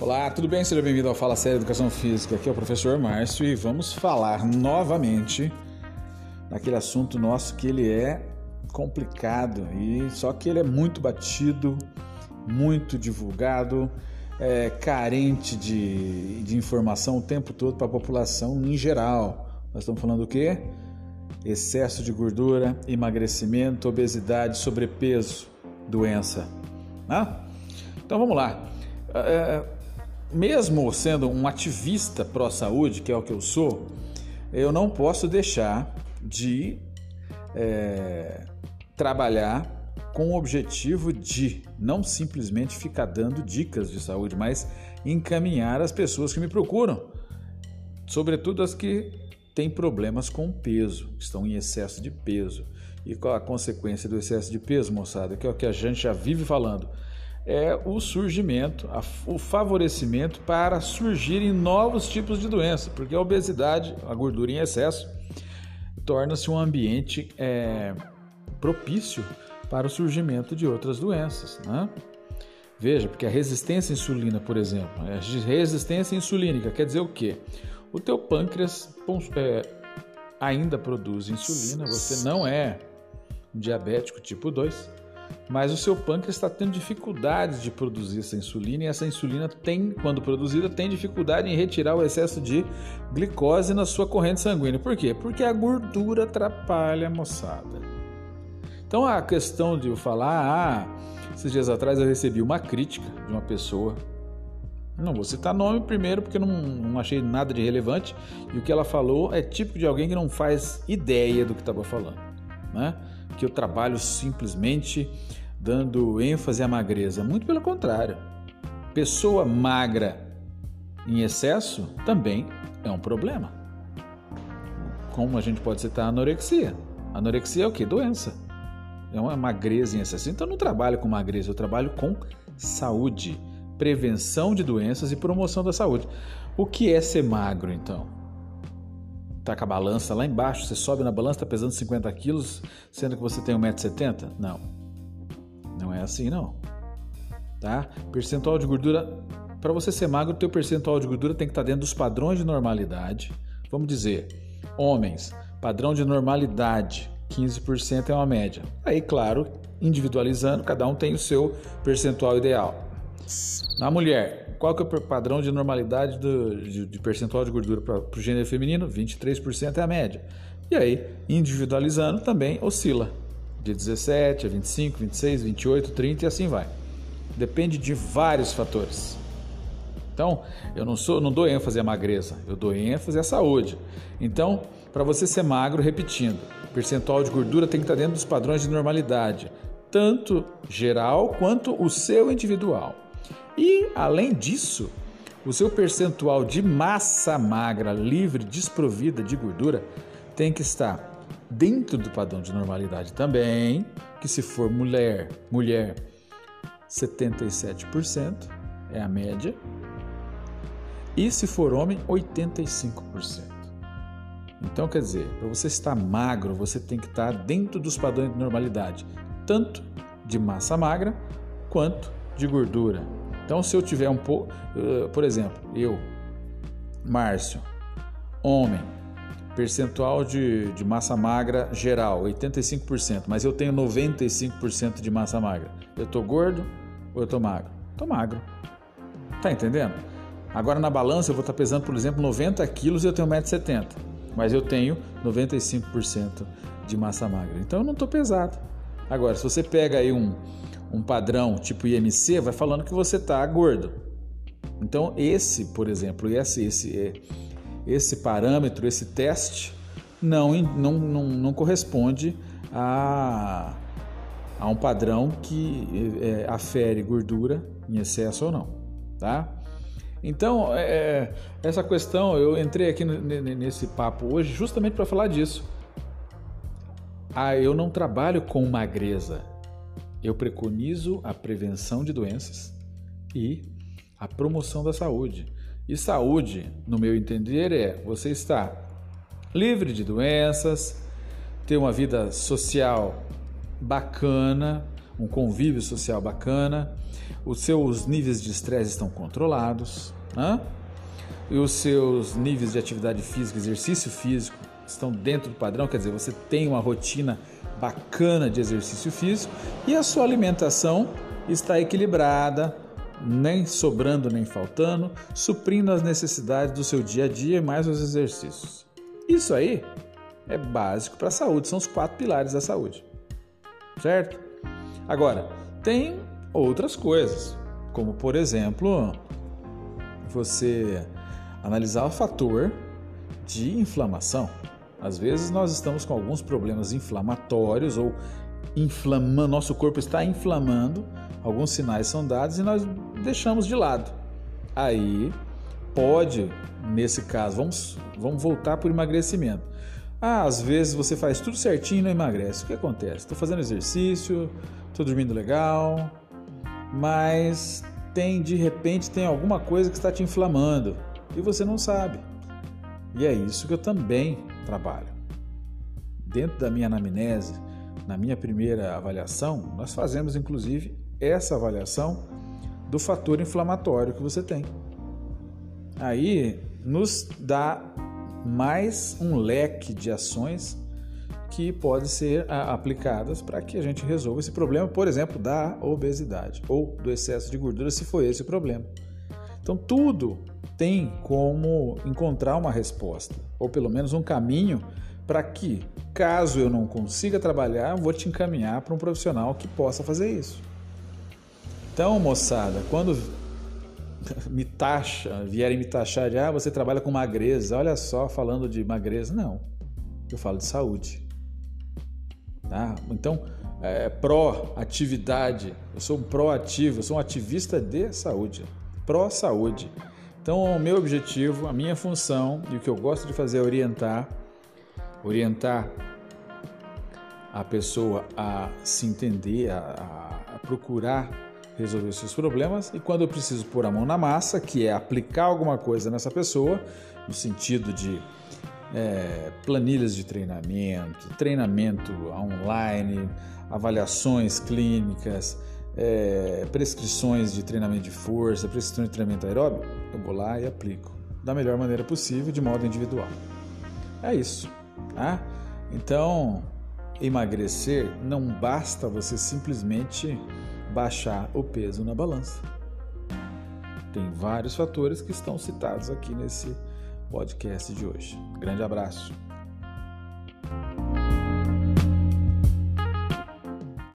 Olá, tudo bem? Seja bem-vindo ao Fala Série Educação Física. Aqui é o professor Márcio e vamos falar novamente naquele assunto nosso que ele é complicado e só que ele é muito batido, muito divulgado, é, carente de, de informação o tempo todo para a população em geral. Nós estamos falando do quê? Excesso de gordura, emagrecimento, obesidade, sobrepeso, doença. Ah? Então vamos lá. É, mesmo sendo um ativista pró-saúde, que é o que eu sou, eu não posso deixar de é, trabalhar com o objetivo de não simplesmente ficar dando dicas de saúde, mas encaminhar as pessoas que me procuram, sobretudo as que têm problemas com peso, estão em excesso de peso. E qual a consequência do excesso de peso, moçada? Que é o que a gente já vive falando é o surgimento, o favorecimento para surgirem novos tipos de doença, porque a obesidade, a gordura em excesso, torna-se um ambiente é, propício para o surgimento de outras doenças. Né? Veja, porque a resistência à insulina, por exemplo, a é resistência insulínica quer dizer o quê? O teu pâncreas é, ainda produz insulina, você não é diabético tipo 2, mas o seu pâncreas está tendo dificuldades de produzir essa insulina e essa insulina tem, quando produzida, tem dificuldade em retirar o excesso de glicose na sua corrente sanguínea. Por quê? Porque a gordura atrapalha a moçada. Então a questão de eu falar, ah, esses dias atrás eu recebi uma crítica de uma pessoa. Não vou citar nome primeiro porque não, não achei nada de relevante e o que ela falou é típico de alguém que não faz ideia do que estava falando, né? Que eu trabalho simplesmente dando ênfase à magreza. Muito pelo contrário. Pessoa magra em excesso também é um problema. Como a gente pode citar a anorexia. Anorexia é o que? Doença. É uma magreza em excesso. Então eu não trabalho com magreza, eu trabalho com saúde, prevenção de doenças e promoção da saúde. O que é ser magro então? Tá com a balança lá embaixo, você sobe na balança, está pesando 50 quilos, sendo que você tem 1,70m? Não. Não é assim, não. Tá? Percentual de gordura. Para você ser magro, o teu percentual de gordura tem que estar tá dentro dos padrões de normalidade. Vamos dizer, homens, padrão de normalidade, 15% é uma média. Aí, claro, individualizando, cada um tem o seu percentual ideal. Na mulher, qual que é o padrão de normalidade do, de, de percentual de gordura para o gênero feminino? 23% é a média. E aí, individualizando, também oscila de 17 a 25, 26, 28, 30 e assim vai. Depende de vários fatores. Então, eu não sou, não dou ênfase à magreza, eu dou ênfase à saúde. Então, para você ser magro, repetindo, percentual de gordura tem que estar dentro dos padrões de normalidade, tanto geral quanto o seu individual. E, além disso, o seu percentual de massa magra livre, desprovida de gordura, tem que estar dentro do padrão de normalidade também, que se for mulher, mulher 77% é a média, e se for homem 85%. Então, quer dizer, para você estar magro, você tem que estar dentro dos padrões de normalidade, tanto de massa magra quanto de gordura. Então, se eu tiver um pouco, uh, por exemplo, eu, Márcio, homem, percentual de, de massa magra geral, 85%, mas eu tenho 95% de massa magra. Eu tô gordo ou eu tô magro? Tô magro. Tá entendendo? Agora na balança eu vou estar pesando, por exemplo, 90 quilos e eu tenho 1,70m, mas eu tenho 95% de massa magra. Então eu não estou pesado. Agora, se você pega aí um, um padrão tipo IMC, vai falando que você está gordo. Então, esse, por exemplo, esse, esse, é, esse parâmetro, esse teste, não, não, não, não corresponde a, a um padrão que é, afere gordura em excesso ou não. Tá? Então, é, é essa questão, eu entrei aqui nesse papo hoje justamente para falar disso. Ah, eu não trabalho com magreza, eu preconizo a prevenção de doenças e a promoção da saúde. E saúde, no meu entender, é você estar livre de doenças, ter uma vida social bacana, um convívio social bacana, os seus níveis de estresse estão controlados, né? e os seus níveis de atividade física, exercício físico, estão dentro do padrão, quer dizer, você tem uma rotina bacana de exercício físico e a sua alimentação está equilibrada, nem sobrando nem faltando, suprindo as necessidades do seu dia a dia e mais os exercícios. Isso aí é básico para a saúde, são os quatro pilares da saúde. Certo? Agora, tem outras coisas, como por exemplo, você analisar o fator de inflamação. Às vezes nós estamos com alguns problemas inflamatórios ou inflamando, nosso corpo está inflamando, alguns sinais são dados e nós deixamos de lado. Aí pode, nesse caso, vamos, vamos voltar para o emagrecimento. Ah, às vezes você faz tudo certinho e não emagrece. O que acontece? Estou fazendo exercício, estou dormindo legal, mas tem de repente tem alguma coisa que está te inflamando e você não sabe. E é isso que eu também trabalho. Dentro da minha anamnese, na minha primeira avaliação, nós fazemos inclusive essa avaliação do fator inflamatório que você tem. Aí nos dá mais um leque de ações que podem ser aplicadas para que a gente resolva esse problema, por exemplo, da obesidade ou do excesso de gordura, se for esse o problema. Então, tudo tem como encontrar uma resposta, ou pelo menos um caminho para que, caso eu não consiga trabalhar, eu vou te encaminhar para um profissional que possa fazer isso. Então, moçada, quando me taxa, vierem me taxar de ah, você trabalha com magreza, olha só, falando de magreza, não. Eu falo de saúde. Tá? Então, é, pró-atividade, eu sou um pró-ativo, eu sou um ativista de saúde, pró-saúde. Então, o meu objetivo, a minha função e o que eu gosto de fazer é orientar, orientar a pessoa a se entender, a, a procurar resolver seus problemas. E quando eu preciso pôr a mão na massa, que é aplicar alguma coisa nessa pessoa, no sentido de é, planilhas de treinamento, treinamento online, avaliações clínicas, é, prescrições de treinamento de força, prescrições de treinamento aeróbico, eu vou lá e aplico da melhor maneira possível, de modo individual. É isso. Tá? Então, emagrecer não basta você simplesmente baixar o peso na balança. Tem vários fatores que estão citados aqui nesse podcast de hoje. Grande abraço.